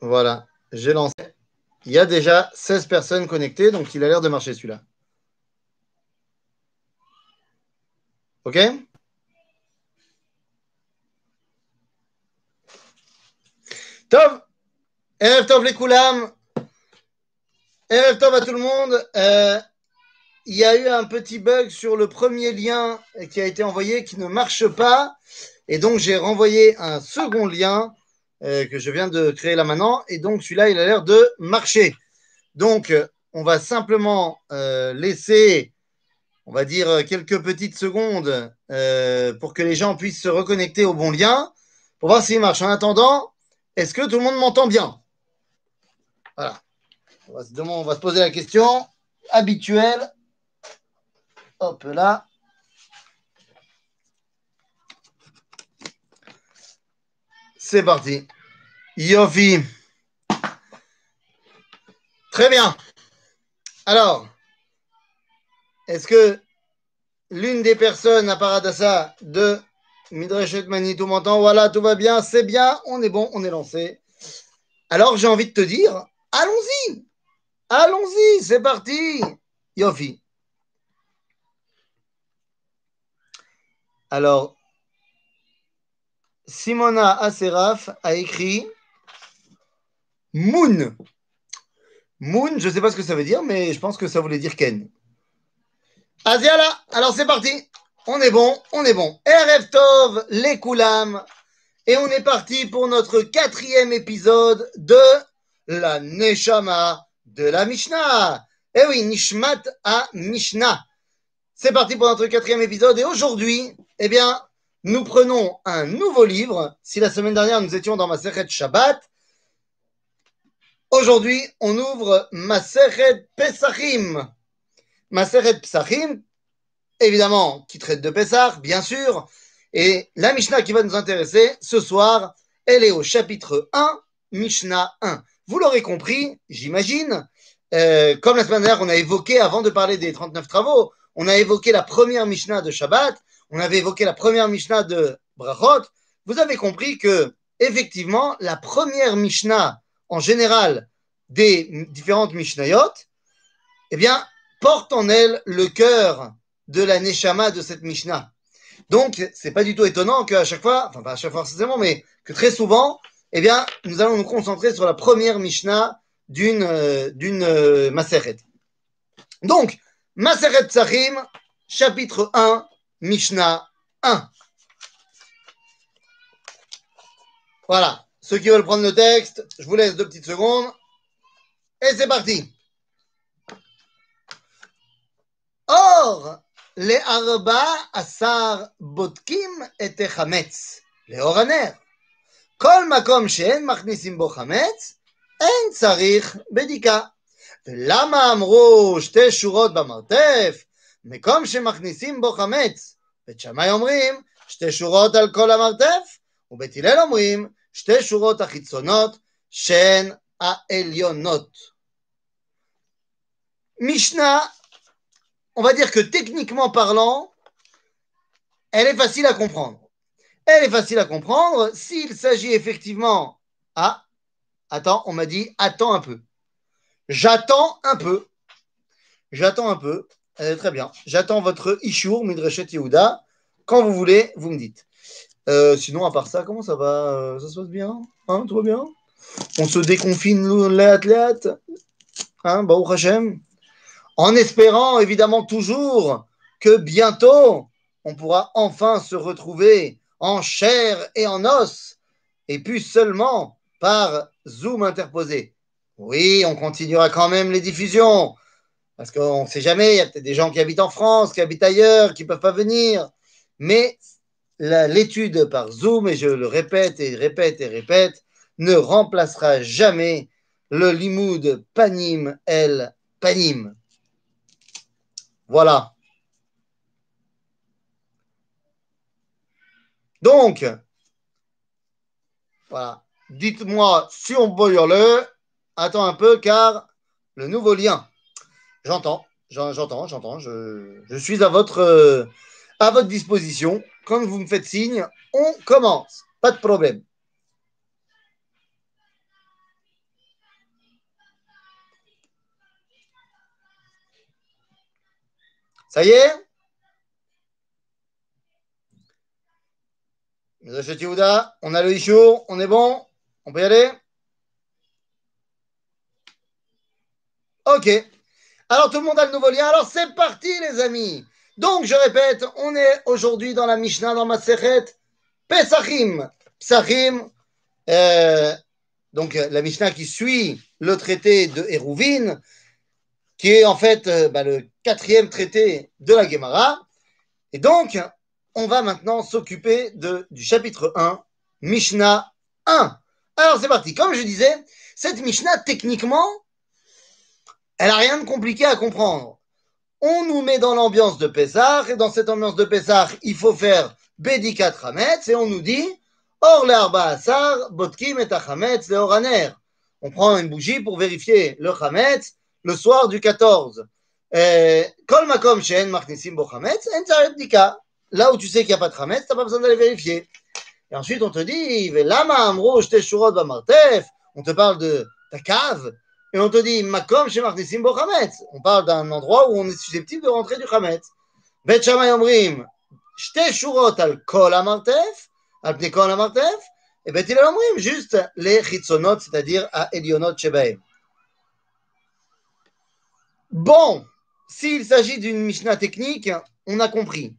Voilà, j'ai lancé. Il y a déjà 16 personnes connectées, donc il a l'air de marcher celui-là. OK? Tov Erev Tov les Koulam Erev Tov à tout le monde euh, Il y a eu un petit bug sur le premier lien qui a été envoyé qui ne marche pas. Et donc, j'ai renvoyé un second lien euh, que je viens de créer là maintenant. Et donc, celui-là, il a l'air de marcher. Donc, on va simplement euh, laisser, on va dire, quelques petites secondes euh, pour que les gens puissent se reconnecter au bon lien pour voir s'il marche. En attendant, est-ce que tout le monde m'entend bien? Voilà. On va, se demander, on va se poser la question habituelle. Hop là. C'est parti. Yofi. Très bien. Alors, est-ce que l'une des personnes à Paradassa de Midreshet Manitou m'entend? Voilà, tout va bien, c'est bien, on est bon, on est lancé. Alors, j'ai envie de te dire, allons-y. Allons-y, c'est parti. Yofi. Alors, Simona Aseraf a écrit Moon. Moon, je ne sais pas ce que ça veut dire, mais je pense que ça voulait dire Ken. Asiala, alors c'est parti. On est bon, on est bon. RF Tov, les Koulam. Et on est parti pour notre quatrième épisode de la Neshama de la Mishnah. Eh oui, Nishmat à Mishnah. C'est parti pour notre quatrième épisode. Et aujourd'hui, eh bien, nous prenons un nouveau livre. Si la semaine dernière nous étions dans Maseret Shabbat, aujourd'hui on ouvre Maseret Pesachim. Maseret Pesachim, évidemment, qui traite de Pesach, bien sûr. Et la Mishnah qui va nous intéresser ce soir, elle est au chapitre 1, Mishnah 1. Vous l'aurez compris, j'imagine. Euh, comme la semaine dernière, on a évoqué, avant de parler des 39 travaux, on a évoqué la première Mishnah de Shabbat on avait évoqué la première Mishnah de Brachot, vous avez compris que, effectivement, la première Mishnah, en général, des différentes Mishnayot, eh bien, porte en elle le cœur de la Neshama de cette Mishnah. Donc, c'est pas du tout étonnant qu'à chaque fois, enfin pas à chaque fois forcément, mais que très souvent, eh bien, nous allons nous concentrer sur la première Mishnah d'une euh, euh, Maseret. Donc, Maseret Sahim, chapitre 1, Mishnah 1. Voilà. Ceux qui veulent prendre le texte, je vous laisse deux petites secondes. Et c'est parti. Or, les arba asar botkim et chametz, לאור הנר. כל מקום שאין מכניסים בו חמץ, אין צריך בדיקה. ולמה אמרו שתי שורות במרתף? מקום שמכניסים בו חמץ, בית שמאי אומרים שתי שורות על כל המרתף, ובית הלל אומרים שתי שורות החיצונות שהן העליונות. Mishnah, on va dire que techniquement parlant, elle est facile à comprendre. Elle est facile à comprendre s'il s'agit effectivement. Ah, attends, on m'a dit attends un peu. J'attends un peu. J'attends un peu. Euh, très bien. J'attends votre Ishur, Midreshet Yehuda. Quand vous voulez, vous me dites. Euh, sinon, à part ça, comment ça va euh, Ça se passe bien? Hein, bien? On se déconfine les athlètes? Hein, En espérant, évidemment, toujours que bientôt, on pourra enfin se retrouver en chair et en os, et plus seulement par Zoom interposé. Oui, on continuera quand même les diffusions parce qu'on ne sait jamais, il y a peut-être des gens qui habitent en France, qui habitent ailleurs, qui ne peuvent pas venir. Mais l'étude par Zoom, et je le répète et répète et répète, ne remplacera jamais le limoud panim el panim. Voilà. Donc, voilà. Dites-moi si on peut le. Attends un peu car le nouveau lien. J'entends, j'entends, j'entends. Je, suis à votre, euh, à votre disposition. Quand vous me faites signe, on commence. Pas de problème. Ça y est? On a le Isho, on est bon? On peut y aller? Ok, alors tout le monde a le nouveau lien. Alors c'est parti les amis. Donc je répète, on est aujourd'hui dans la Mishnah, dans ma Pesachim. Pesachim, euh, donc la Mishnah qui suit le traité de Hérouvine, qui est en fait euh, bah, le quatrième traité de la Gemara. Et donc, on va maintenant s'occuper du chapitre 1, Mishnah 1. Alors c'est parti. Comme je disais, cette Mishnah, techniquement, elle n'a rien de compliqué à comprendre. On nous met dans l'ambiance de Pessah, et dans cette ambiance de Pessah, il faut faire Bédikat Hametz, et on nous dit Or Asar, Botkim et Hametz, le Oraner. On prend une bougie pour vérifier le Hametz le soir du 14. Kol Makom Shen Machnisim Bo Hametz, En Là où tu sais qu'il n'y a pas de Hametz, tu n'as pas besoin d'aller vérifier. Et ensuite, on te dit Lama Amro Shurot Bamartef, on te parle de ta cave. Et on te dit, Makom chez Martisim Bo On parle d'un endroit où on est susceptible de rentrer du Chametz. Bet Shamay Omrim, Shte Shurot al Kol Amartef, al Pne Kol Amartef. Et Bet Hillel Omrim, juste les Chitzonot, c'est-à-dire à Elionot Shebaim. Bon, s'il s'agit d'une Mishnah technique, on a compris.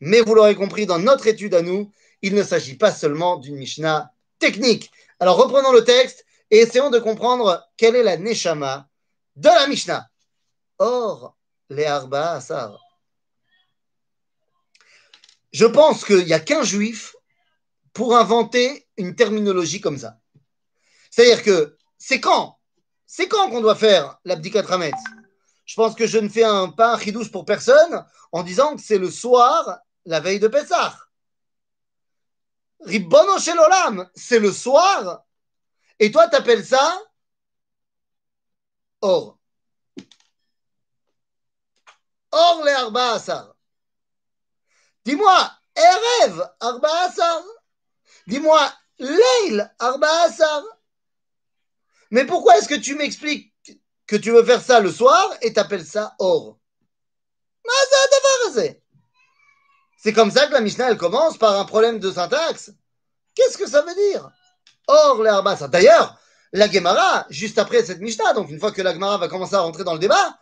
Mais vous l'aurez compris dans notre étude à nous, il ne s'agit pas seulement d'une Mishnah technique. Alors reprenons le texte et essayons de comprendre quelle est la Neshama de la Mishnah. Or, les Arba Asar. Je pense qu'il n'y a qu'un juif pour inventer une terminologie comme ça. C'est-à-dire que c'est quand? C'est quand qu'on doit faire l'abdikat rametz Je pense que je ne fais un, pas chidouche pour personne en disant que c'est le soir, la veille de Pessah. Ribbono c'est le soir et toi, tu appelles ça or. Or les arba asar. Dis-moi, Erev arba asar. Dis-moi, Leil arba asar. Mais pourquoi est-ce que tu m'expliques que tu veux faire ça le soir et t'appelles ça or? C'est comme ça que la Mishnah elle commence par un problème de syntaxe. Qu'est-ce que ça veut dire? Or, les. D'ailleurs, la Gemara, juste après cette Mishnah, donc une fois que la Gemara va commencer à rentrer dans le débat,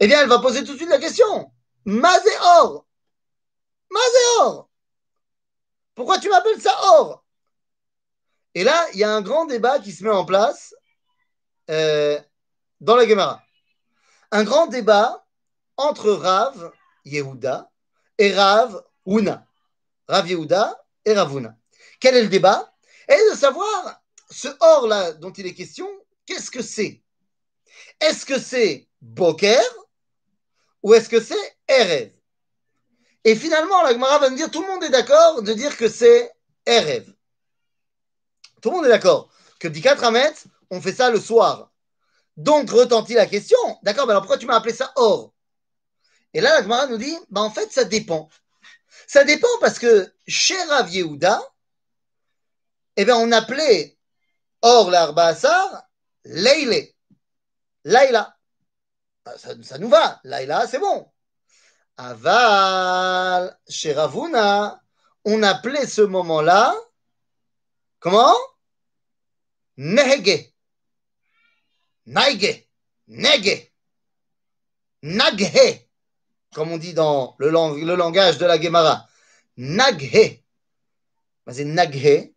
eh bien, elle va poser tout de suite la question. Mazé or. Mazé or. Pourquoi tu m'appelles ça or? Et là, il y a un grand débat qui se met en place euh, dans la Gemara. Un grand débat entre Rav Yehuda et Rav Una. Rav Yehuda et Rav Una. Quel est le débat? Et de savoir ce or-là dont il est question, qu'est-ce que c'est? Est-ce que c'est Boker ou est-ce que c'est Erev? Et finalement, la Gemara va nous dire tout le monde est d'accord de dire que c'est Erev. Tout le monde est d'accord que 4 Hamet, on fait ça le soir. Donc retentit la question, d'accord, mais alors pourquoi tu m'as appelé ça or? Et là, la Gemara nous dit, bah en fait, ça dépend. Ça dépend parce que chez Rav Yehuda, eh bien, on appelait Or l'Arba Asar Leile. Laila. Ah, ça, nous va. Laila, c'est bon. Aval, chez Ravuna, on appelait ce moment-là, comment? Nehege. Naige. Nege. Naghe. Comme on dit dans le, le langage de la Gemara. Naghe. C'est Naghe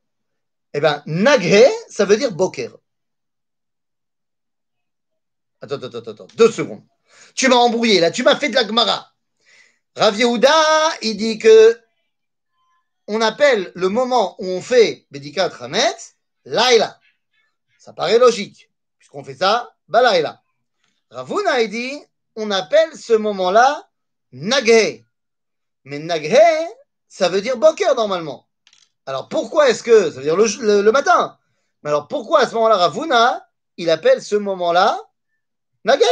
eh bien, Naghe, ça veut dire Boker. Attends, attends, attends, deux secondes. Tu m'as embrouillé là, tu m'as fait de la Gemara. Rav Yehuda, il dit que on appelle le moment où on fait Bedikat Hametz, Laila. Ça paraît logique, puisqu'on fait ça, Balaila. Ravuna, il dit, on appelle ce moment-là Naghe. Mais Naghe, ça veut dire Boker normalement. Alors pourquoi est-ce que, ça veut dire le, matin, mais alors pourquoi à ce moment-là, Ravuna, il appelle ce moment-là Nagé,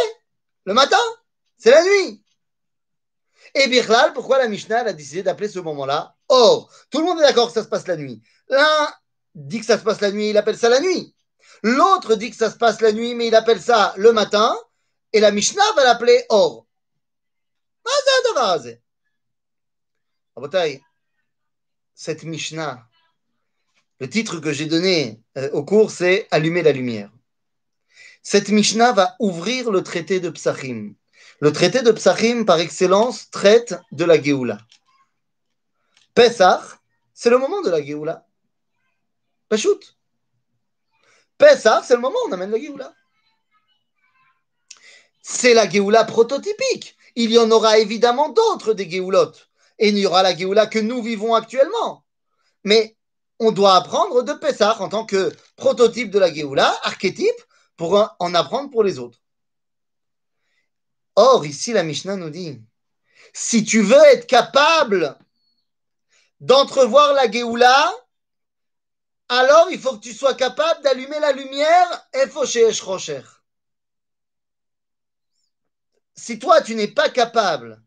le matin, c'est la nuit. Et Birlal, pourquoi la Mishnah a décidé d'appeler ce moment-là Or, tout le monde est d'accord que ça se passe la nuit. L'un dit que ça se passe la nuit, il appelle ça la nuit. L'autre dit que ça se passe la nuit, mais il appelle ça le matin. Et la Mishnah va l'appeler Or. Cette Mishnah, le titre que j'ai donné euh, au cours, c'est Allumer la lumière. Cette Mishnah va ouvrir le traité de Psachim. Le traité de Psachim, par excellence, traite de la Géoula. Pesach, c'est le moment de la Géoula. Pachout. Pesach, c'est le moment où on amène la Géoula. C'est la Géoula prototypique. Il y en aura évidemment d'autres des Géoulottes. Et il n'y aura la Géoula que nous vivons actuellement. Mais on doit apprendre de Pesach en tant que prototype de la Géoula, archétype, pour en apprendre pour les autres. Or, ici, la Mishnah nous dit, si tu veux être capable d'entrevoir la Géoula, alors il faut que tu sois capable d'allumer la lumière, rocher. Si toi, tu n'es pas capable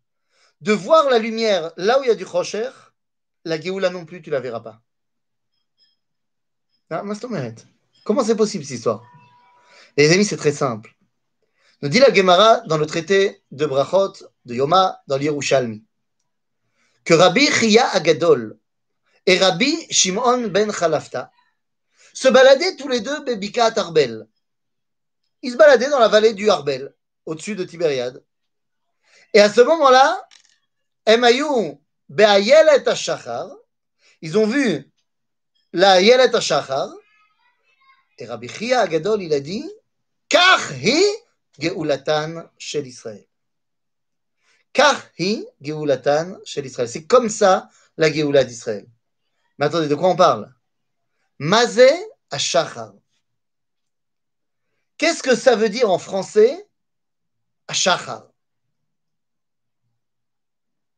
de voir la lumière là où il y a du rocher, la Géoula non plus, tu la verras pas. Ah, Comment c'est possible cette histoire? Les amis, c'est très simple. Nous dit la Gemara dans le traité de Brachot, de Yoma, dans l'Yerushalmi, que Rabbi Chia Agadol et Rabbi Shimon ben Khalafta se baladaient tous les deux Bebika Arbel. Ils se baladaient dans la vallée du Arbel, au-dessus de Tibériade. Et à ce moment-là, ils ont vu la Ayelet Ashachar, et Rabbi Chia Agadol, il a dit, Kach hi Geulatan shel Israël. Car hi Geulatan shel Israël. C'est comme ça la Geoula d'Israël. Mais attendez, de quoi on parle? Mazé Ashachar. Qu'est-ce que ça veut dire en français? Ashachar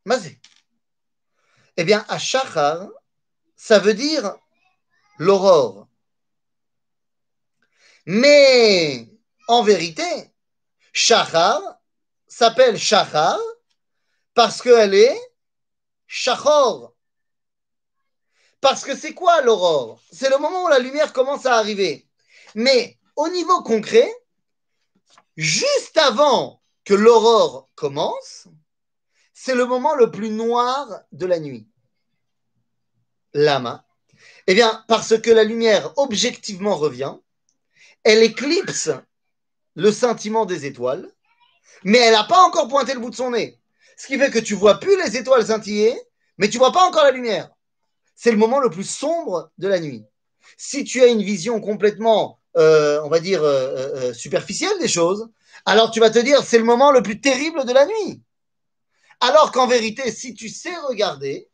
Mazé. Eh bien, Ashachar, ça veut dire l'aurore. Mais en vérité, Shachar s'appelle Shachar parce qu'elle est Shachor. Parce que c'est quoi l'aurore? C'est le moment où la lumière commence à arriver. Mais au niveau concret, juste avant que l'aurore commence, c'est le moment le plus noir de la nuit. Lama. Eh bien, parce que la lumière objectivement revient, elle éclipse le sentiment des étoiles, mais elle n'a pas encore pointé le bout de son nez. Ce qui fait que tu vois plus les étoiles scintiller, mais tu vois pas encore la lumière. C'est le moment le plus sombre de la nuit. Si tu as une vision complètement, euh, on va dire, euh, euh, superficielle des choses, alors tu vas te dire c'est le moment le plus terrible de la nuit. Alors qu'en vérité, si tu sais regarder,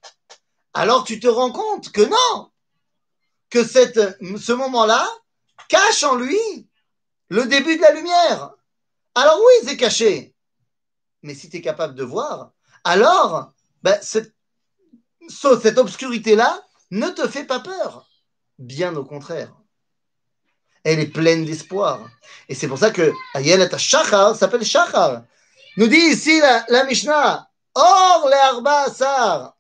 alors tu te rends compte que non, que ce moment-là cache en lui le début de la lumière. Alors oui, c'est caché. Mais si tu es capable de voir, alors ben, cette, cette obscurité-là ne te fait pas peur. Bien au contraire. Elle est pleine d'espoir. Et c'est pour ça que Ayelet Shachar s'appelle Shachar. Nous dit ici la, la Mishnah, Or les Arba.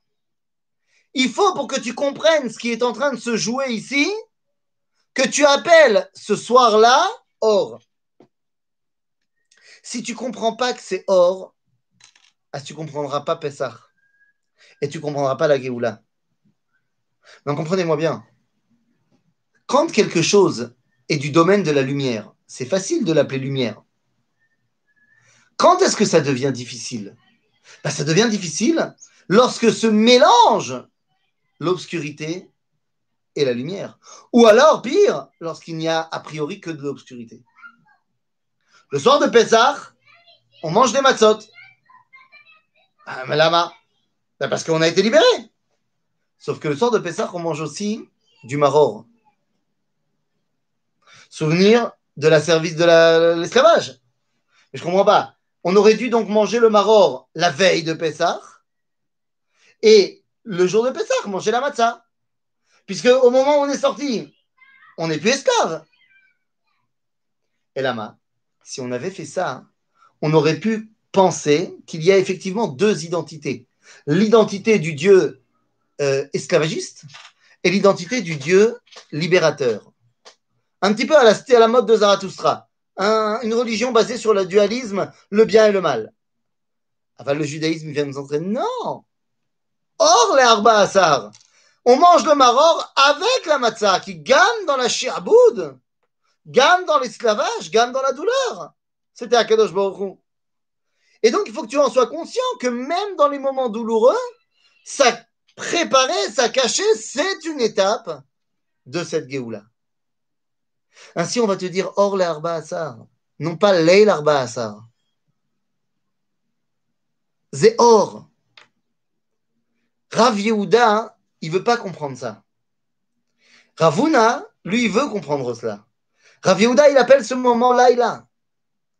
Il faut pour que tu comprennes ce qui est en train de se jouer ici, que tu appelles ce soir-là or. Si tu comprends pas que c'est or, ah, tu comprendras pas Pessah. Et tu comprendras pas la Géoula. Donc comprenez-moi bien. Quand quelque chose est du domaine de la lumière, c'est facile de l'appeler lumière. Quand est-ce que ça devient difficile? Ben, Ça devient difficile lorsque se mélange l'obscurité et la lumière. Ou alors, pire, lorsqu'il n'y a a priori que de l'obscurité. Le soir de Pessah, on mange des matzot. Ah, mais là ben, Parce qu'on a été libéré. Sauf que le soir de Pessah, on mange aussi du maror. Souvenir de la service de l'esclavage. Mais je comprends pas. On aurait dû donc manger le maror la veille de Pessah et le jour de Pessah, manger la matzah. Puisque au moment où on est sorti, on n'est plus esclave. Et là, si on avait fait ça, on aurait pu penser qu'il y a effectivement deux identités. L'identité du Dieu euh, esclavagiste et l'identité du Dieu libérateur. Un petit peu à la, à la mode de Zarathustra. Une religion basée sur le dualisme, le bien et le mal. Enfin, le judaïsme vient nous entraîner. Non Or, les arba. On mange le maror avec la matzah, qui gagne dans la shi'aboud, gagne dans l'esclavage, gagne dans la douleur. C'était Akadosh Baruch Et donc, il faut que tu en sois conscient que même dans les moments douloureux, ça préparer, ça cacher, c'est une étape de cette Géoula. Ainsi, on va te dire Or l'arba asar, non pas l'Eil l'arba asar. C'est or. Rav Yehuda, il veut pas comprendre ça. Ravuna, lui, il veut comprendre cela. Rav Yehuda, il appelle ce moment Laïla.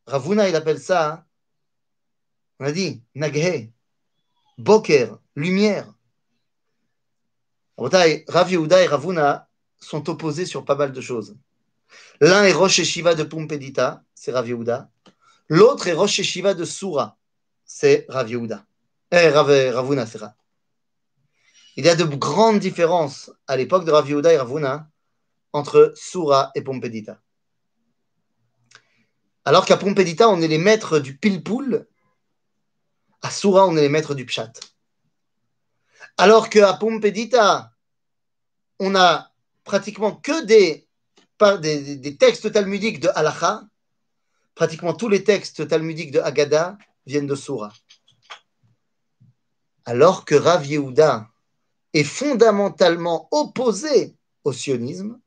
Ravuna, il appelle ça, on a dit, Naghe, Boker, lumière. Rav Yehuda et Ravuna sont opposés sur pas mal de choses. L'un est Rosh Shiva de Pumpedita, c'est Rav Yehuda. L'autre est Rosh Shiva de Sura, c'est Rav Yehuda. Eh, Rav, Ravuna, c'est. Il y a de grandes différences à l'époque de Rav Yehuda et Ravuna entre Sura et Pompedita. Alors qu'à Pompedita, on est les maîtres du pilpoul, à Sura, on est les maîtres du pshat. Alors qu'à Pompedita, on a pratiquement que des, des, textes talmudiques de Halacha, pratiquement tous les textes talmudiques de Haggadah viennent de Sura. Alors que Rav Yehuda est fondamentalement opposé au sionisme,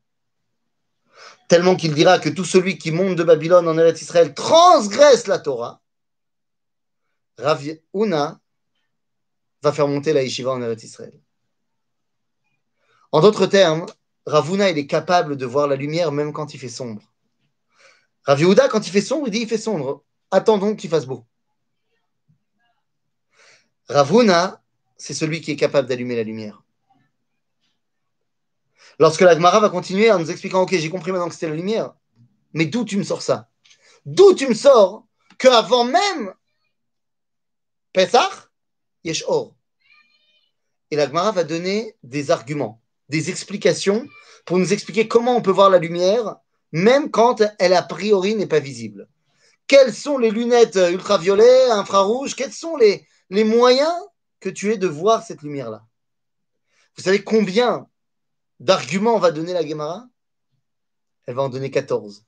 tellement qu'il dira que tout celui qui monte de Babylone en Eretz Israël transgresse la Torah, Rav Yehuda va faire monter la yeshiva en Eretz Israël. En d'autres termes, Ravuna, il est capable de voir la lumière même quand il fait sombre. Rav Yehuda, quand il fait sombre, il dit il fait sombre. Attendons qu'il fasse beau. Ravuna, c'est celui qui est capable d'allumer la lumière. Lorsque la Gemara va continuer en nous expliquant, ok, j'ai compris maintenant que c'était la lumière, mais d'où tu me sors ça? D'où tu me sors qu'avant même Pesach, Yesh Or? Et la Gemara va donner des arguments, des explications pour nous expliquer comment on peut voir la lumière, même quand elle a priori n'est pas visible. Quelles sont les lunettes ultraviolets, infrarouges? Quels sont les, moyens que tu aies de voir cette lumière-là? Vous savez combien d'arguments va donner la Gemara Elle va en donner 14.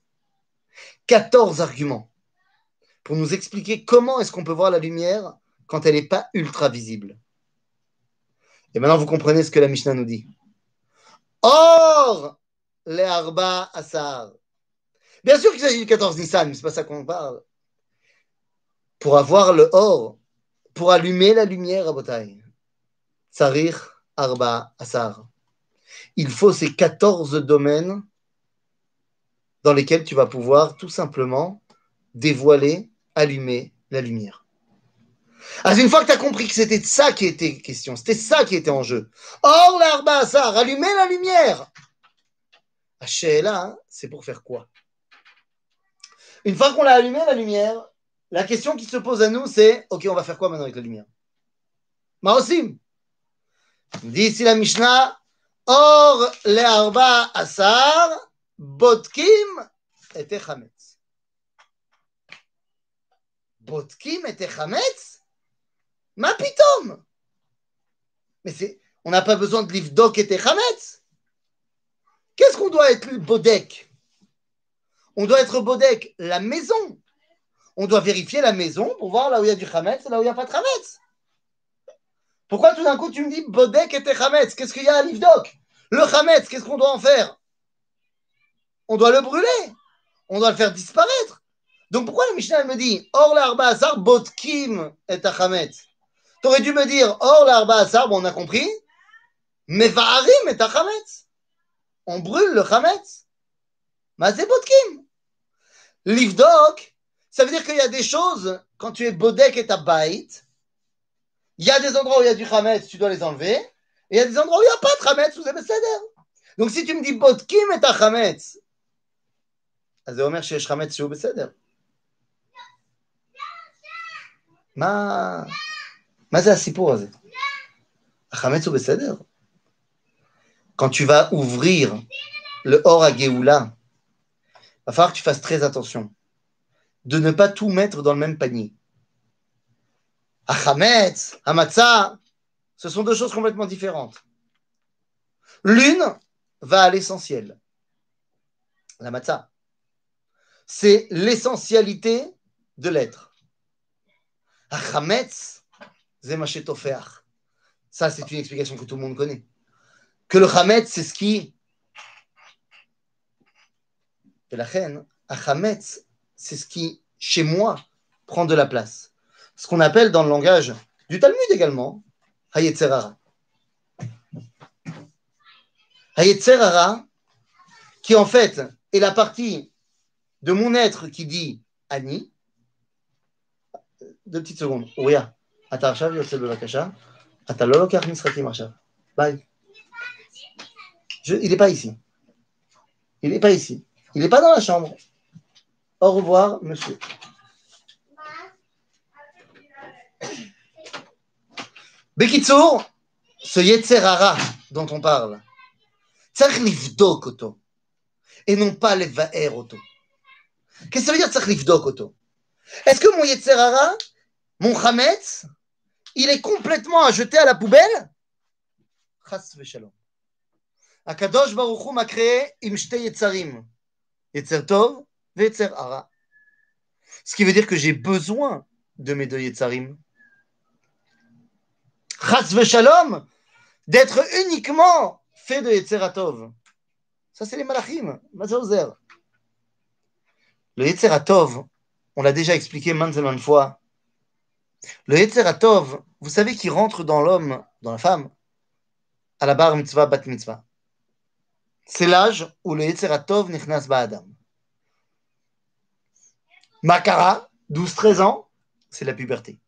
14 arguments pour nous expliquer comment est-ce qu'on peut voir la lumière quand elle n'est pas ultra visible. Et maintenant, vous comprenez ce que la Mishnah nous dit. Or, les Arba Asar. Bien sûr qu'il s'agit du 14 Nissan, mais ce n'est pas ça qu'on parle. Pour avoir le or, pour allumer la lumière à Botaï, Tsarir Arba Asar. Il faut ces 14 domaines dans lesquels tu vas pouvoir tout simplement dévoiler, allumer la lumière. Alors, une fois que tu as compris que c'était ça qui était question, c'était ça qui était en jeu. Or, l'arba ça, rallumer la lumière. là, c'est pour faire quoi? Une fois qu'on a allumé la lumière, la question qui se pose à nous, c'est Ok, on va faire quoi maintenant avec la lumière? Maosim. Dit ici la Mishnah Or, l'arba asar, botkim et chametz. Botkim et chametz? Ma pitom Mais c'est, on n'a pas besoin de livdok et techametz. Qu'est-ce qu'on doit être bodek? On doit être bodek la maison. On doit vérifier la maison pour voir là où il y a du chametz et là où il n'y a pas de chametz. Pourquoi tout d'un coup tu me dis bodek et techametz? Qu'est-ce qu'il y a à livdok Le chametz, qu'est-ce qu'on doit en faire? On doit le brûler. On doit le faire disparaître. Donc pourquoi la Mishnah me dit Or l'arba asar bodkim et tu aurais dû me dire, or l'arba asar, bon, on a compris, mais va'arim et chametz. On brûle le chametz. Mais c'est bodkim. Livdok, ça veut dire qu'il y a des choses, quand tu es bodek et ta bait, il y a des endroits où il y a du chametz, tu dois les enlever, et il y a des endroits où il n'y a pas de chametz, vous avez Donc si tu me dis bodkim et ta chametz, אז זה אומר שיש חמץ שהוא בסדר. מה... מה זה הסיפור הזה? החמץ הוא בסדר? Quand tu vas ouvrir le Or à Géoula, il va falloir que tu fasses très attention de ne pas tout mettre dans le même panier. Achametz, Hamatza, ce sont deux choses complètement différentes. L'une va à l'essentiel. La matzah, c'est l'essentialité de l'être. Achametz, Zemachetofeach. ça, c'est une explication que tout le monde connaît. Que le Hametz, c'est ce qui. Et la reine, Achametz, c'est ce qui, chez moi, prend de la place. Ce qu'on appelle dans le langage du Talmud également, Hayetzerara. Hayetzerara, qui en fait est la partie de mon être qui dit Ani. Deux petites secondes. Ouya, אתה עכשיו יוצא בבקשה, אתה לא לוקח משחקים עכשיו. ביי. Je, il n'est pas ici. Il n'est pas ici. Il n'est pas dans la chambre. Au revoir, monsieur. Bekitsour, ce Yetzerara dont on parle, צריך לבדוק אותו, et non pas לבאר אותו. Qu'est-ce que ça veut dire צריך לבדוק אותו Est-ce que mon Yetzerara, mon Hametz, il est complètement à jeter à la poubelle Chas v'shalom. Akadosh Baruch Hu m'a créé im shte Yetzarim. Yetzer Tov ve'Yetzer Hara. Ce qui veut dire que j'ai besoin de mes deux Yetzarim. Chas v'shalom, d'être uniquement fait de Yetzeratov. Ça, c'est les malachim. Mazozer. Le Yetzeratov, on l'a déjà expliqué maintes et maintes fois. Le Yetzeratov, vous savez qu'il rentre dans l'homme, dans la femme, à la bar mitzvah, bat mitzvah. C'est l'âge où le Yetzeratov nichnas ba'adam. Makara, 12-13 ans, c'est la puberté.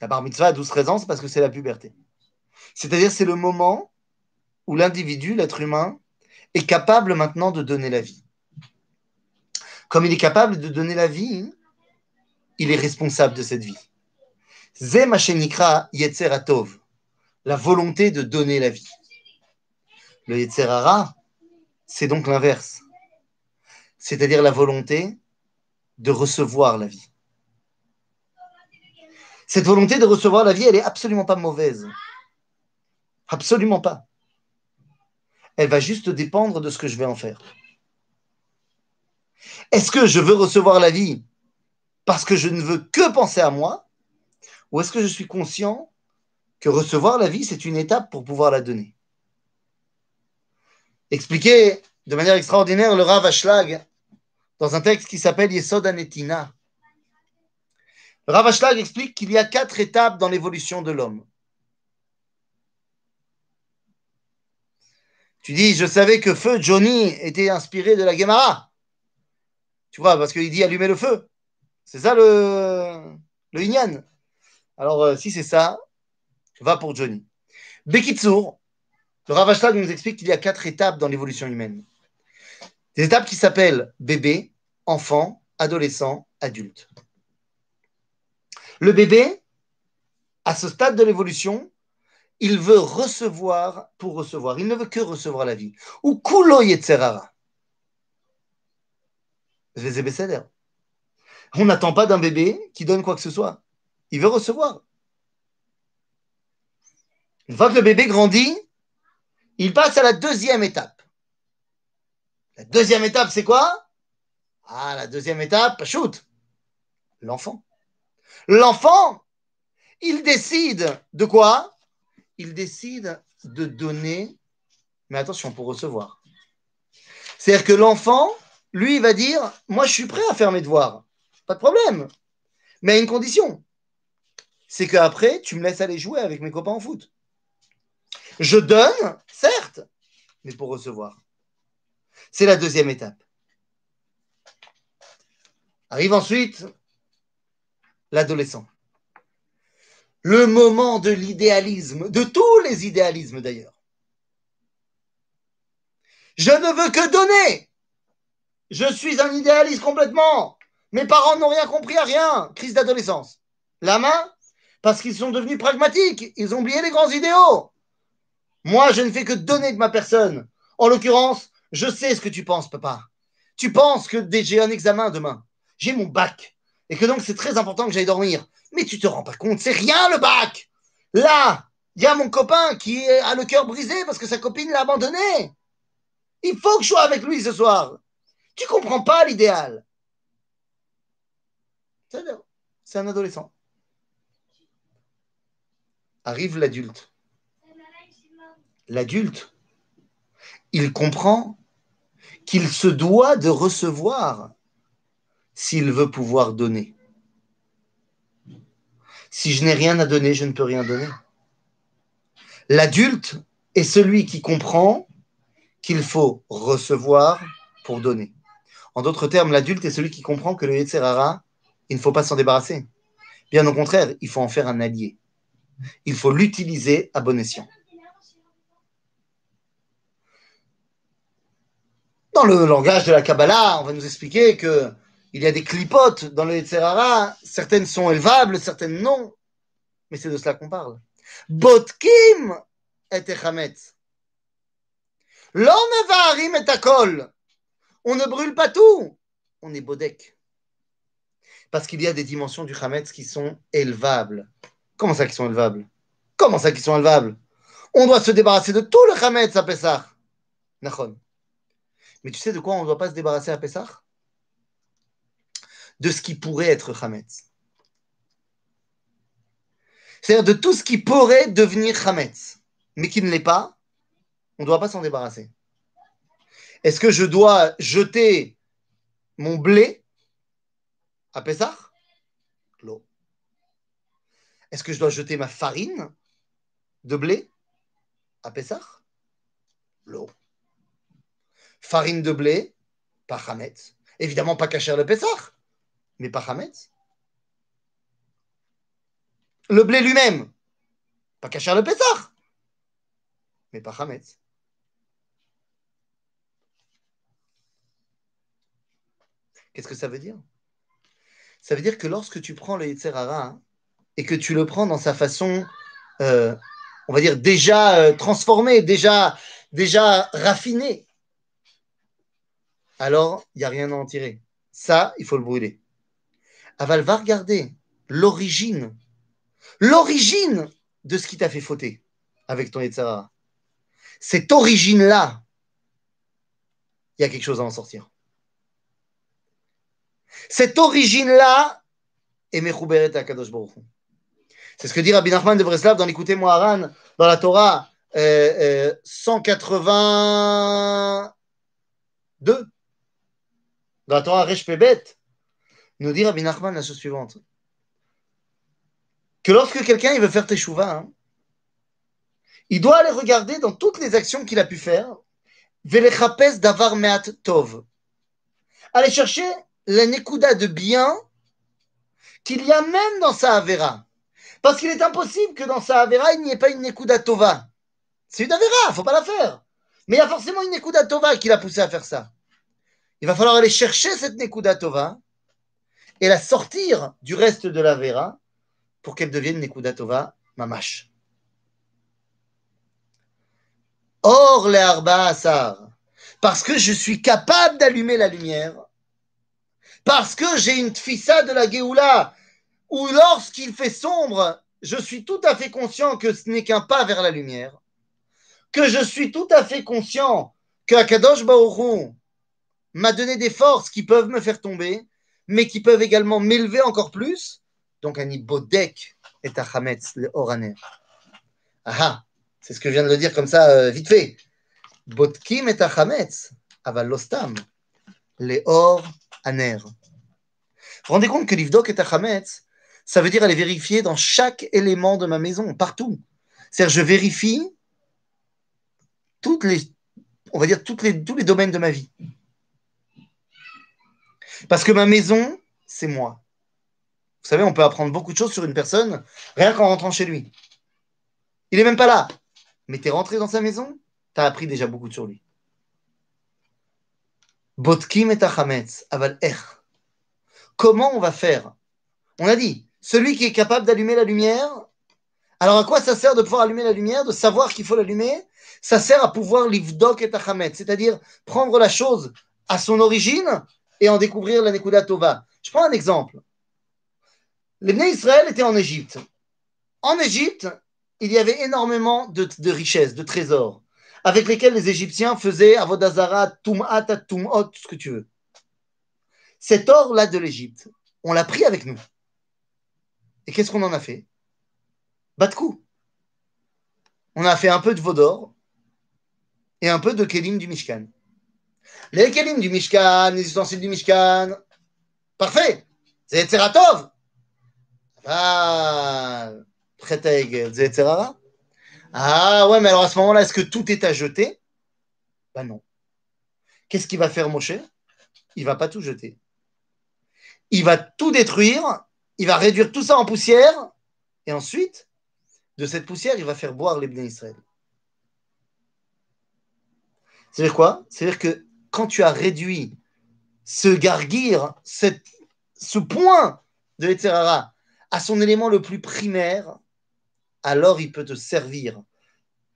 La bar mitzvah à 12-13 ans, c'est parce que c'est la puberté. C'est-à-dire, c'est le moment où l'individu, l'être humain, est capable maintenant de donner la vie. Comme il est capable de donner la vie, il est responsable de cette vie. Zé Machenikra Yetzeratov, la volonté de donner la vie. Le Yetzerara, c'est donc l'inverse. C'est-à-dire la volonté de recevoir la vie. Cette volonté de recevoir la vie, elle n'est absolument pas mauvaise. Absolument pas. Elle va juste dépendre de ce que je vais en faire. Est-ce que je veux recevoir la vie parce que je ne veux que penser à moi ou est-ce que je suis conscient que recevoir la vie, c'est une étape pour pouvoir la donner? Expliquer de manière extraordinaire le Rav Ashlag dans un texte qui s'appelle Yesod Anetina. Le Rav Ashlag explique qu'il y a quatre étapes dans l'évolution de l'homme. Tu dis, je savais que feu Johnny était inspiré de la Gemara. Tu vois, parce qu'il dit allumer le feu. C'est ça le, le Inyan. Alors, euh, si c'est ça, va pour Johnny. Bekitsour, le Ravashlag nous explique qu'il y a quatre étapes dans l'évolution humaine. Des étapes qui s'appellent bébé, enfant, adolescent, adulte. Le bébé, à ce stade de l'évolution, il veut recevoir pour recevoir. Il ne veut que recevoir la vie. Ou kulo yetzerara. On n'attend pas d'un bébé qui donne quoi que ce soit. Il veut recevoir. Une fois que le bébé grandit, il passe à la deuxième étape. La deuxième étape, c'est quoi? Ah, la deuxième étape, shoot L'enfant. L'enfant, il décide de quoi? Il décide de donner, mais attention, pour recevoir. C'est-à-dire que l'enfant, lui, il va dire Moi, je suis prêt à faire mes devoirs. Pas de problème. Mais à une condition c'est qu'après, tu me laisses aller jouer avec mes copains en foot. Je donne, certes, mais pour recevoir. C'est la deuxième étape. Arrive ensuite l'adolescent. Le moment de l'idéalisme, de tous les idéalismes d'ailleurs. Je ne veux que donner. Je suis un idéaliste complètement. Mes parents n'ont rien compris à rien. Crise d'adolescence. La main, parce qu'ils sont devenus pragmatiques. Ils ont oublié les grands idéaux. Moi, je ne fais que donner de ma personne. En l'occurrence, je sais ce que tu penses, papa. Tu penses que j'ai un examen demain. J'ai mon bac. et que donc c'est très important que j'aille dormir. Mais tu te rends pas compte, c'est rien le bac. Là, il y a mon copain qui a le cœur brisé parce que sa copine l'a abandonné. Il faut que je sois avec lui ce soir. Tu comprends pas l'idéal. C'est un adolescent. Arrive l'adulte. L'adulte, il comprend qu'il se doit de recevoir s'il veut pouvoir donner. Si je n'ai rien à donner, je ne peux rien donner. L'adulte est celui qui comprend qu'il faut recevoir pour donner. En d'autres termes, l'adulte est celui qui comprend que le Yetzerara, il ne faut pas s'en débarrasser. Bien au contraire, il faut en faire un allié. Il faut l'utiliser à bon escient. Dans le langage de la Kabbalah, on va nous expliquer que il y a des clipotes dans le Yetzerara. Certaines sont élevables, certaines non. Mais c'est de cela qu'on parle. Botkim et Echametz. L'homme va arim et akol. On ne brûle pas tout. On est bodek. Parce qu'il y a des dimensions du Hametz qui sont élevables. Comment ça qui sont élevables Comment ça qui sont élevables On doit se débarrasser de tout le Hametz à Pessah. Nachon. Mais tu sais de quoi on ne doit pas se débarrasser à Pessah? De ce qui pourrait être Hametz. C'est-à-dire de tout ce qui pourrait devenir Hametz, mais qui ne l'est pas, on ne doit pas s'en débarrasser. Est-ce que je dois jeter mon blé à Pessah? L'eau. Est-ce que je dois jeter ma farine de blé à Pessah? L'eau. Farine de blé, pas Hametz. Évidemment, pas cacher le Pessah mais pas Hametz. Le blé lui-même, pas cacher le Pessah, mais pas Hametz. Qu'est-ce que ça veut dire? Ça veut dire que lorsque tu prends le Yitzhara et que tu le prends dans sa façon, euh, on va dire, déjà euh, transformée, déjà, déjà raffinée, alors il n'y a rien à en tirer. Ça, il faut le brûler. Aval va regarder l'origine, l'origine de ce qui t'a fait fauter avec ton Yetzara. Cette origine-là, il y a quelque chose à en sortir. Cette origine-là est Mechouberet à Kadosh Baruch C'est ce que dit Rabbi Nachman de Breslav dans l'écouté Moharan, dans la Torah euh, 182, euh, dans la Torah Resh nous dit Rabbi Nachman la chose suivante. Que lorsque quelqu'un veut faire teshuva, hein, il doit aller regarder dans toutes les actions qu'il a pu faire, velechapes davar meat tov. Aller chercher la nekuda de bien qu'il y a même dans sa avera. Parce qu'il est impossible que dans sa avera, il n'y ait pas une nekuda tova. C'est une avera, il ne faut pas la faire. Mais il y a forcément une nekuda tova qui l'a poussé à faire ça. Il va falloir aller chercher cette nekuda tova et la sortir du reste de la pour qu'elle devienne Nekudatova Mamash. Or, les Arba Asar, parce que je suis capable d'allumer la lumière, parce que j'ai une tfissa de la Géoula, où lorsqu'il fait sombre, je suis tout à fait conscient que ce n'est qu'un pas vers la lumière, que je suis tout à fait conscient que Akadosh Baoru m'a donné des forces qui peuvent me faire tomber, mais qui peuvent également m'élever encore plus. Donc, un ibodek est à Hametz, le Oraner. Ah, c'est ce que je viens de le dire comme ça, euh, vite fait. Bodkim est à Hametz, aval lostam, le Or Aner. Vous vous rendez compte que l'Ivdok est à Hametz, ça veut dire aller vérifier dans chaque élément de ma maison, partout. C'est-à-dire, je vérifie tous les domaines de ma vie. Parce que ma maison, c'est moi. Vous savez, on peut apprendre beaucoup de choses sur une personne rien qu'en rentrant chez lui. Il n'est même pas là. Mais tu es rentré dans sa maison, tu as appris déjà beaucoup sur lui. Botkim et aval Comment on va faire? On a dit, celui qui est capable d'allumer la lumière, alors à quoi ça sert de pouvoir allumer la lumière, de savoir qu'il faut l'allumer? Ça sert à pouvoir livdok et c'est-à-dire prendre la chose à son origine et en découvrir la Nekuda Tova. Je prends un exemple. Les Israël étaient en Égypte. En Égypte, il y avait énormément de, de richesses, de trésors, avec lesquels les Égyptiens faisaient Avodazara, Tum'at, Tum'ot, ce que tu veux. Cet or-là de l'Égypte, on l'a pris avec nous. Et qu'est-ce qu'on en a fait? Bas de coup. On a fait un peu de Vaudor et un peu de Kélim du Mishkan. Les Kélim du Mishkan, les ustensiles du Mishkan, parfait. C'est Etzeratov. Ah, ah ouais, mais alors à ce moment-là, est-ce que tout est à jeter? Ben non. Qu'est-ce qu'il va faire Moshe? Il va pas tout jeter. Il va tout détruire, il va réduire tout ça en poussière, et ensuite, de cette poussière, il va faire boire les Bnei Israël. C'est-à-dire quoi? C'est-à-dire que quand tu as réduit ce garguir, ce point de l'Etzerara à son élément le plus primaire, alors il peut te servir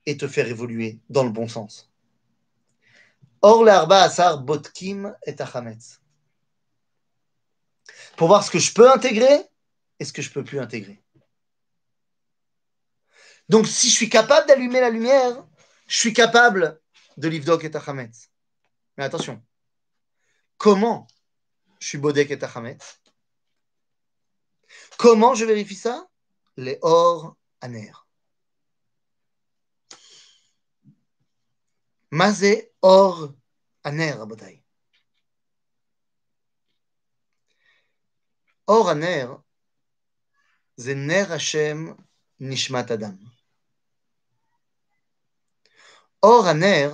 et te faire évoluer dans le bon sens. Or, l'arba asar botkim et achametz. Pour voir ce que je peux intégrer et ce que je peux plus intégrer? Donc, si je suis capable d'allumer la lumière, je suis capable de livdok et achametz. Mais attention, comment je suis bodek et achametz Comment je vérifie ça? Les or aner. Mazé or aner. Or aner, c'est ner Hashem nishmat adam. Or aner,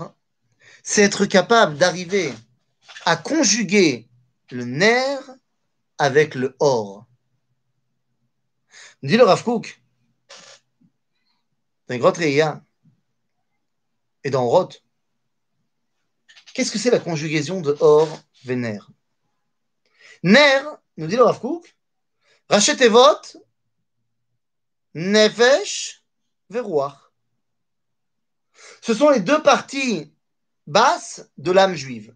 c'est être capable d'arriver à conjuguer le ner avec le or. Dit le Rav Kook, dans Reia et dans Roth, qu'est-ce que c'est la conjugaison de or véner Ner, nous dit le Rav Kook, rachetez-votre nefesh verouach. Ce sont les deux parties basses de l'âme juive.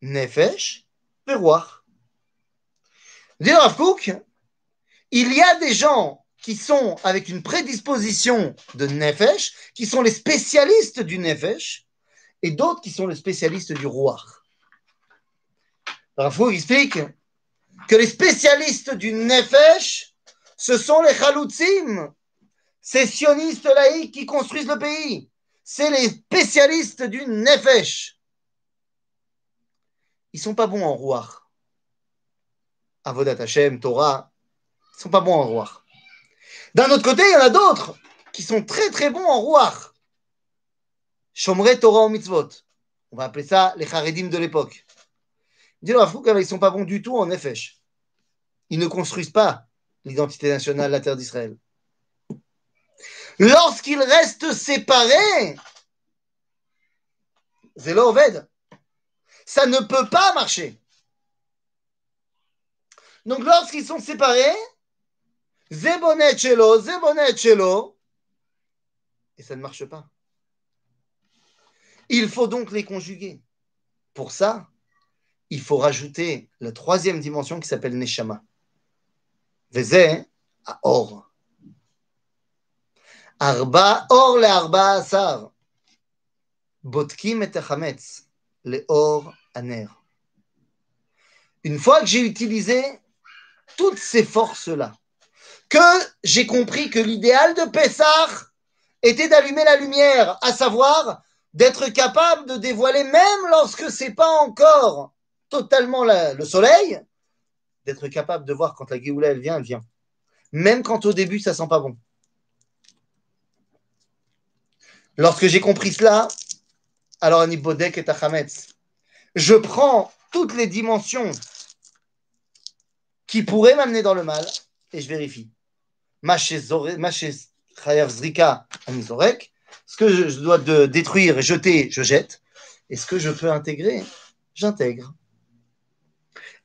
Nefesh verouach. Dit il y a des gens qui sont avec une prédisposition de Nefesh, qui sont les spécialistes du Nefesh, et d'autres qui sont les spécialistes du roi. Rafou explique que les spécialistes du Nefesh, ce sont les Chaloutzim, ces sionistes laïcs qui construisent le pays. C'est les spécialistes du Nefesh. Ils sont pas bons en roi. Avodat Hashem, Torah, sont pas bons en roi. D'un autre côté, il y en a d'autres qui sont très très bons en roi. Shomre Torah ou mitzvot. On va appeler ça les Haredim de l'époque. Dis leur ils ne sont pas bons du tout en Nefesh. Ils ne construisent pas l'identité nationale, la terre d'Israël. Lorsqu'ils restent séparés, c'est l'Oved. Ça ne peut pas marcher. Donc lorsqu'ils sont séparés, Zebonet Chelo, Zebonet Chelo. Et ça ne marche pas. Il faut donc les conjuguer. Pour ça, il faut rajouter la troisième dimension qui s'appelle Neshama. Arba asar. Botkim et chametz, le or aner. Une fois que j'ai utilisé toutes ces forces-là, que j'ai compris que l'idéal de Pessah était d'allumer la lumière, à savoir d'être capable de dévoiler, même lorsque c'est pas encore totalement le soleil, d'être capable de voir quand la Géoula elle vient, elle vient. Même quand au début ça sent pas bon. Lorsque j'ai compris cela, alors Anibodek et Tachametz, je prends toutes les dimensions qui pourraient m'amener dans le mal et je vérifie ce que je dois de détruire et jeter, je jette. Et ce que je peux intégrer, j'intègre.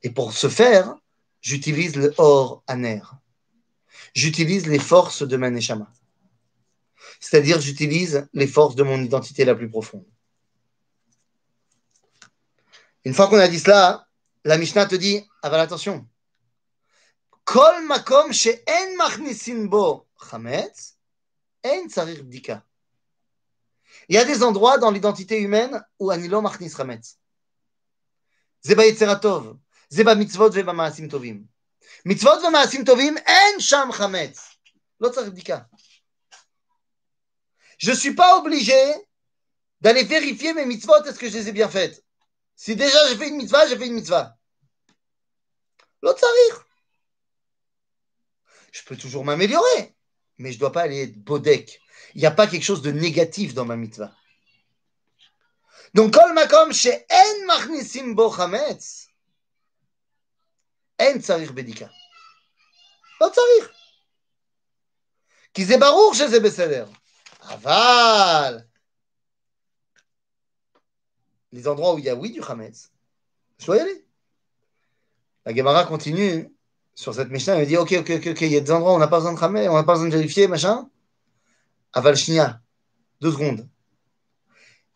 Et pour ce faire, j'utilise le or aner. J'utilise les forces de ma neshama. C'est-à-dire, j'utilise les forces de mon identité la plus profonde. Une fois qu'on a dit cela, la Mishnah te dit, ah attention, Kol makom she'en machnisin bo chametz, en tsarir. Il y a des endroits dans l'identité humaine où anilo machnis chametz. Zeba Je ne suis pas obligé d'aller vérifier mes mitzvot, est-ce que je les ai bien faites. Si déjà j'ai fait une mitzvah, j'ai fait une mitzvah. L'autre, ça rire. Je peux toujours m'améliorer, mais je ne dois pas aller être bodek. Il n'y a pas quelque chose de négatif dans ma mitzvah. Donc, kol makom chez en machnisim bo en tsarir bedika. לא צריך. כי זה ברור שזה בסדר. אבל les endroits où il y a oui du Hametz, je dois y aller. La Gemara continue sur cette Mishnah, elle dit ok, ok, ok, ok, il y a des endroits où on n'a pas besoin de Hametz, on n'a pas besoin de vérifier, machin. Aval Shnia, deux secondes.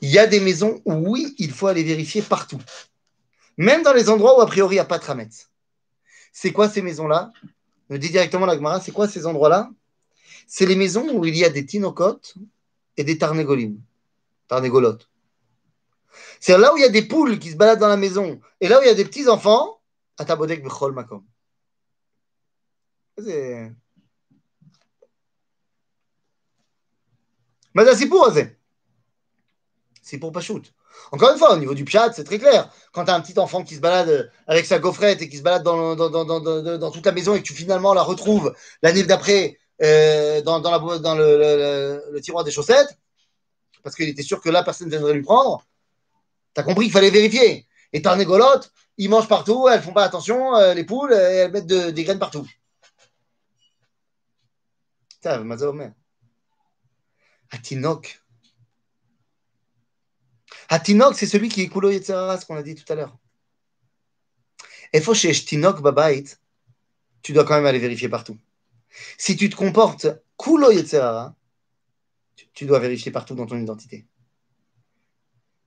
Il y a des maisons où oui, il faut aller vérifier partout. Même dans les endroits où a priori il n'y a pas de Hametz. C'est quoi ces maisons-là? Me dit directement la Gemara, c'est quoi ces endroits-là? C'est les maisons où il y a des tinokotes et des tarnégolim, tarnégolotes. C'est là où il y a des poules qui se baladent dans la maison et là où il y a des petits enfants, à tabodek bechol makom. Pour C'est pour Pachout. Encore une fois, au niveau du pchat, c'est très clair. Quand tu as un petit enfant qui se balade avec sa gaufrette et qui se balade dans, toute la maison et que tu finalement la retrouves l'année d'après euh, dans, le, tiroir des chaussettes, parce qu'il était sûr que là, personne ne viendrait lui prendre, tu as compris qu'il fallait vérifier. Et t'as négolote, ils mangent partout, elles font pas attention, euh, les poules, elles mettent de, des graines partout. Atinok, c'est celui qui est Kulo Yetzerara, ce qu'on a dit tout à l'heure. Et faut Tinok Babait, tu dois quand même aller vérifier partout. Si tu te comportes Kulo Yetzerara, tu dois vérifier partout dans ton identité.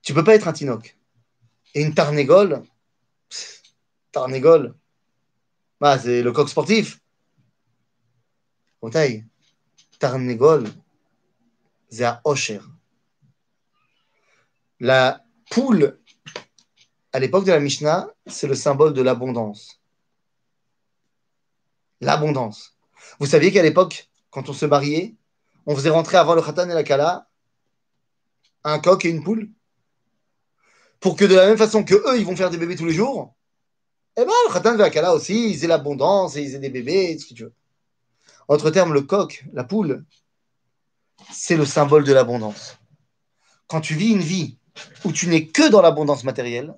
Tu peux pas être un Tinoc. Et une Tarnégole, Tarnégole, bah, c'est le coq sportif. taille. Tarnégole, c'est à Osher. La poule, à l'époque de la Mishnah, c'est le symbole de l'abondance. L'abondance. Vous saviez qu'à l'époque, quand on se mariait, on faisait rentrer avant le khatan et la kala un coq et une poule? Pour que de la même façon que eux, ils vont faire des bébés tous les jours, eh ben, le Khatan Vakala aussi, ils aient l'abondance et ils aient des bébés, ce que tu veux. Autre terme, le coq, la poule, c'est le symbole de l'abondance. Quand tu vis une vie où tu n'es que dans l'abondance matérielle.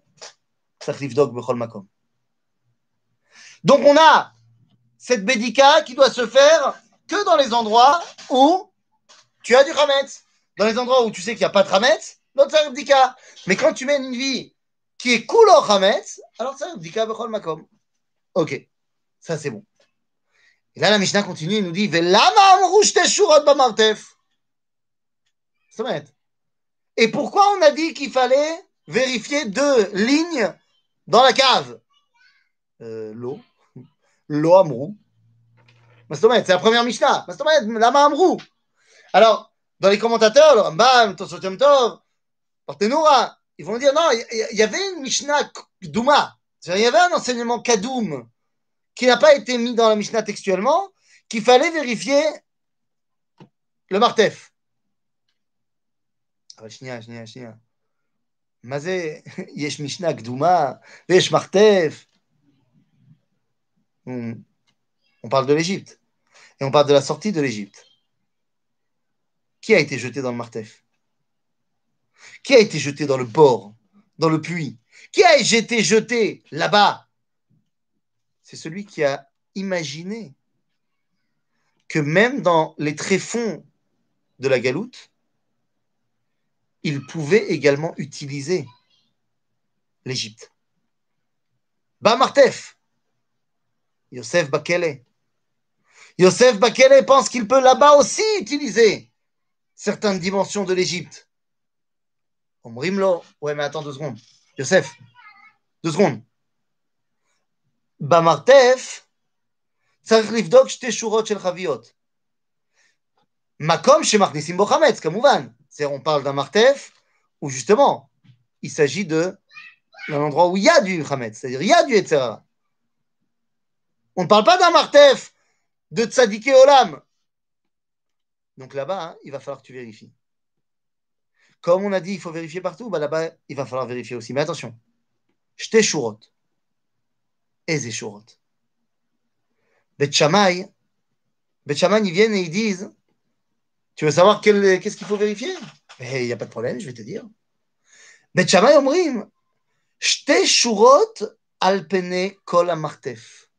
Donc on a cette bédika qui doit se faire que dans les endroits où tu as du Hametz. Dans les endroits où tu sais qu'il n'y a pas de Hametz, mais quand tu mènes une vie qui est cool au Hametz, alors ça, Bdika Bechol Makom. Ok, ça c'est bon. Et là, la Mishnah continue, il nous dit Et pourquoi on a dit qu'il fallait vérifier deux lignes dans la cave? Euh, L'eau. L'eau amrou. C'est la première Mishnah. Lama amrou. Alors, dans les commentateurs, le Rambam, Tov, Portenoura, ils vont dire non, il y, avait une Mishnah Douma, il y avait un enseignement Kadoum qui n'a pas été mis dans la Mishnah textuellement, qu'il fallait vérifier le Martef. אבל שנייה, שנייה, שנייה. מה זה, יש משנה קדומה ויש מרתף? On parle de l'Égypte. Et on parle de la sortie de l'Égypte. Qui a été jeté dans le Martef qui a été jeté dans le bord, dans le puits Qui a été jeté là-bas C'est celui qui a imaginé que même dans les tréfonds de la galoute, il pouvait également utiliser l'Égypte. Martef, Yosef Bakele. Yosef Bakele pense qu'il peut là-bas aussi utiliser certaines dimensions de l'Égypte. Omrimlo. Ouais, mais attends deux secondes. Yosef, deux secondes. Bamartef, צריך לבדוק שתי שורות של חביות. מקום שמכניסים בו חמץ, כמובן. c'est-à-dire, on parle d'un martef où justement, il s'agit d'un endroit où il y a du chametz, c'est-à-dire il y a du Yetzerara. On ne parle pas d'un martef de tzadiké olam. Donc là-bas, hein, il va falloir que tu vérifies. Comme on a dit, il faut vérifier partout, bah là-bas, il va falloir vérifier aussi. Mais attention, j'te shurot. Eze shurot. Bet Shammai, Bet ils viennent et ils disent Tu veux savoir qu'est-ce qu'il faut vérifier? Mais il n'y a pas de problème, je vais te dire. Shammai omrim Shte shurot al pene kol martef.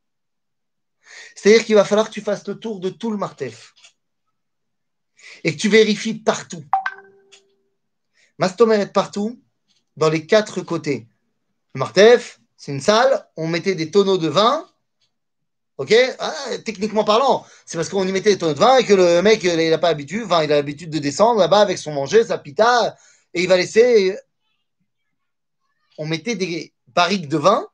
C'est-à-dire qu'il va falloir que tu fasses le tour de tout le martef et que tu vérifies partout. Mastomer est partout, dans les quatre côtés. Le martef, c'est une salle, on mettait des tonneaux de vin. Ok? Ah, Techniquement parlant, c'est parce qu'on y mettait des tonneaux de vin et que le mec, il n'a pas l'habitude, enfin, il a l'habitude de descendre là-bas avec son manger, sa pita, et il va laisser. On mettait des barriques de vin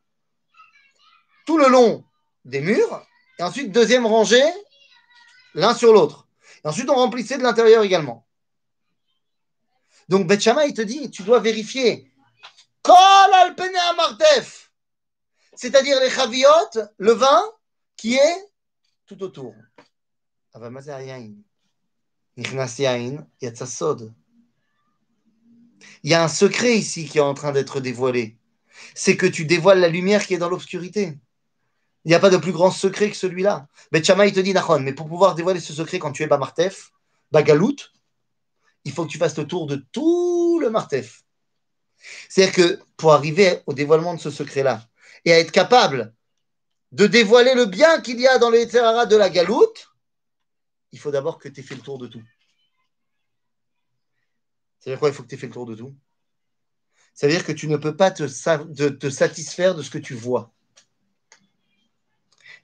tout le long des murs, et ensuite, deuxième rangée, l'un sur l'autre. Et ensuite, on remplissait de l'intérieur également. Donc, Bet Shammai, il te dit, tu dois vérifier. C'est-à-dire les chaviot, le vin, qui est tout autour. אבל מה זה היין? נכנס יין, יצא סוד. Il y a un secret ici qui est en train d'être dévoilé. C'est que tu dévoiles la lumière qui est dans l'obscurité. Il n'y a pas de plus grand secret que celui-là. Bet Shammai, il te dit, Nachon, mais pour pouvoir dévoiler ce secret quand tu es Bamartef, Bagalout, il faut que tu fasses le tour de tout le Martef. C'est-à-dire que pour arriver au dévoilement de ce secret-là et à être capable de dévoiler le bien qu'il y a dans les Terrara de la Galoute, il faut d'abord que tu aies fait le tour de tout. C'est-à-dire quoi Il faut que tu aies fait le tour de tout? Ça veut dire que tu ne peux pas te satisfaire de ce que tu vois.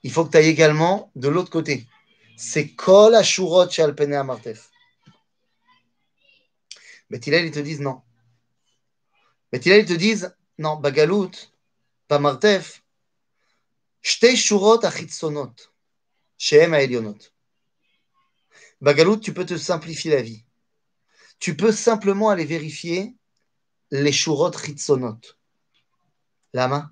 Il faut que tu ailles également de l'autre côté. C'est Kol Ashurot chez Alpene Amartef. Bethilel, ils te disent non. Bethilel, ils te disent non, Bagalout, Bamartef, Shtei Shurot Achitzonot, Shehem Aelionot. Bagalout, tu peux te simplifier la vie. Tu peux simplement aller vérifier les Shurot Chitzonot. Lama.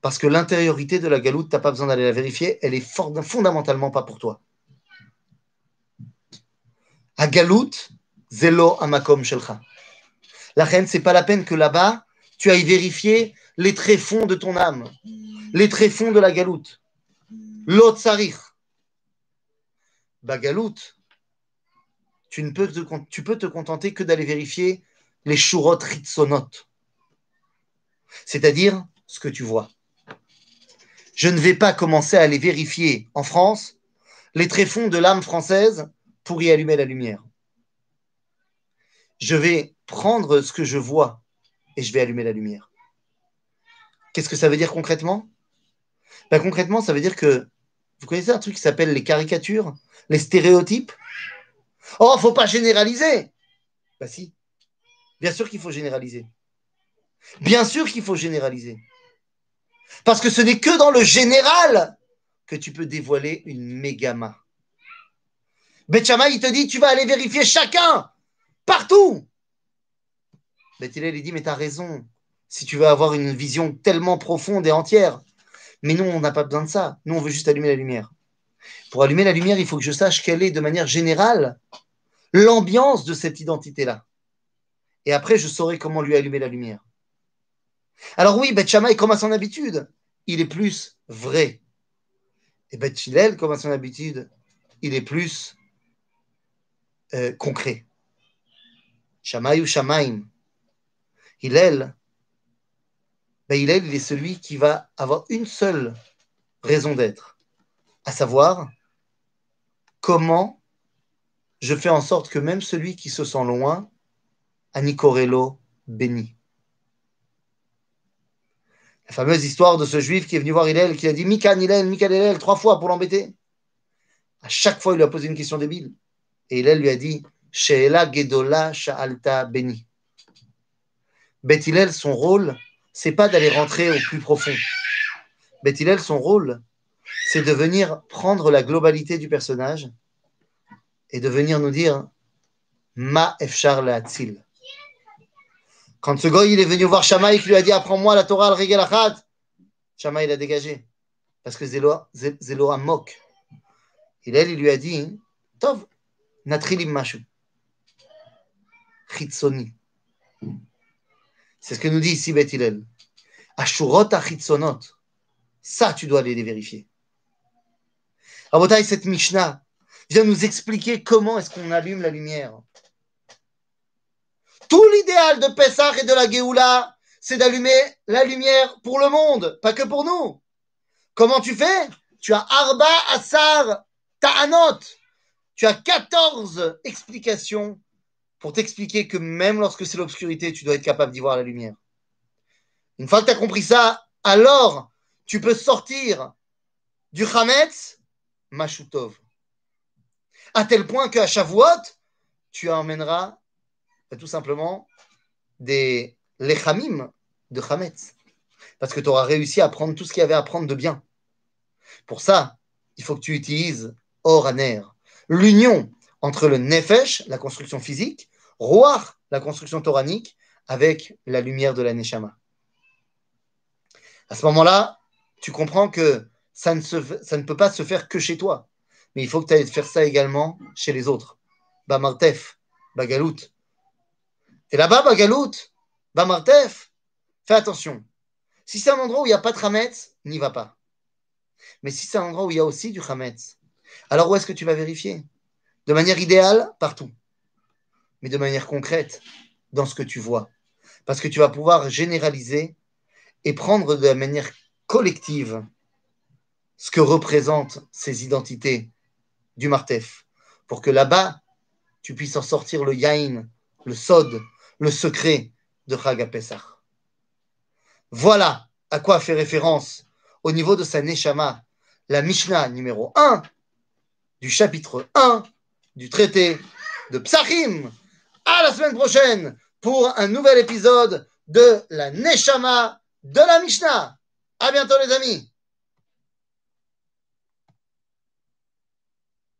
Parce que l'intériorité de la galoute, tu n'as pas besoin d'aller la vérifier, elle est fondamentalement pas pour toi. À galoute, zélo amakom shelcha. La reine, c'est pas la peine que là-bas, tu ailles vérifier les tréfonds de ton âme, les tréfonds de la galoute. L'autre sarich. Bagaloute, tu ne peux te, tu peux te contenter que d'aller vérifier les shurot ritzonot. C'est-à-dire ce que tu vois je ne vais pas commencer à aller vérifier en France les tréfonds de l'âme française pour y allumer la lumière. Je vais prendre ce que je vois et je vais allumer la lumière. Qu'est-ce que ça veut dire concrètement? Ben, Concrètement, ça veut dire que vous connaissez un truc qui s'appelle les caricatures, les stéréotypes? Oh, faut pas généraliser Ben si, bien sûr qu'il faut généraliser. Bien sûr qu'il faut généraliser. Parce que ce n'est que dans le général que tu peux dévoiler une mégama. Betchama, il te dit, tu vas aller vérifier chacun, partout. Bethilel, il dit, mais tu as raison, si tu veux avoir une vision tellement profonde et entière. Mais nous, on n'a pas besoin de ça. Nous, on veut juste allumer la lumière. Pour allumer la lumière, il faut que je sache quelle est, de manière générale, l'ambiance de cette identité-là. Et après, je saurai comment lui allumer la lumière. Alors oui, Beth Shammai, comme à son habitude, il est plus vrai. Et Beth Hillel, comme à son habitude, il est plus euh, concret. Shammai ou Shamaim. Hillel, ben il est celui qui va avoir une seule raison d'être, à savoir comment je fais en sorte que même celui qui se sent loin, Anicorello béni. La fameuse histoire de ce juif qui est venu voir Hillel, qui a dit Mikan Hillel, Mikan Hillel, trois fois pour l'embêter. À chaque fois, il lui a posé une question débile. Et Hillel lui a dit Sheela Gedola Sha'alta Beni. Beth Hillel, son rôle, c'est pas d'aller rentrer au plus profond. Beth Hillel, son rôle, c'est de venir prendre la globalité du personnage et de venir nous dire Ma efchar le'atzil. Quand ce goy il est venu voir Shamaï qui lui a dit Apprends-moi la Torah al-Regel Shamaï l'a dégagé. Parce que Zéloa moque. Là, il lui a dit Tov, natrilim mashu. Chitsoni. C'est ce que nous dit ici Beth Hillel. Ashurot achitzonot. Ça, tu dois aller les vérifier. Rabotai, cette Mishnah vient nous expliquer comment est-ce qu'on allume la lumière. Tout l'idéal de Pessah et de la Géoula, c'est d'allumer la lumière pour le monde, pas que pour nous. Comment tu fais? Tu as Arba Asar Ta'anot. Tu as 14 explications pour t'expliquer que même lorsque c'est l'obscurité, tu dois être capable d'y voir la lumière. Une fois que tu as compris ça, alors tu peux sortir du Hametz, Mashutov. À tel point qu'à Shavuot, tu emmèneras bah, tout simplement des lechamim de Hametz. Parce que tu auras réussi à prendre tout ce qu'il y avait à prendre de bien. Pour ça, il faut que tu utilises Oraner, l'union entre le Nefesh, la construction physique, Roar, la construction toranique, avec la lumière de la Neshama. À ce moment-là, tu comprends que ça ne, peut pas se faire que chez toi, mais il faut que tu ailles faire ça également chez les autres. Bamartef, Bagalout, et là-bas, Bagalout, Bamartef, fais attention. Si c'est un endroit où il n'y a pas de Hametz, n'y va pas. Mais si c'est un endroit où il y a aussi du Hametz, alors où est-ce que tu vas vérifier? De manière idéale, partout. Mais de manière concrète, dans ce que tu vois. Parce que tu vas pouvoir généraliser et prendre de manière collective ce que représentent ces identités du Martef. Pour que là-bas, tu puisses en sortir le Yain, le Sod, le secret de Chag Voilà à quoi fait référence au niveau de sa Neshama, la Mishnah numéro 1 du chapitre 1 du traité de Psachim. À la semaine prochaine pour un nouvel épisode de la Neshama de la Mishnah. À bientôt les amis.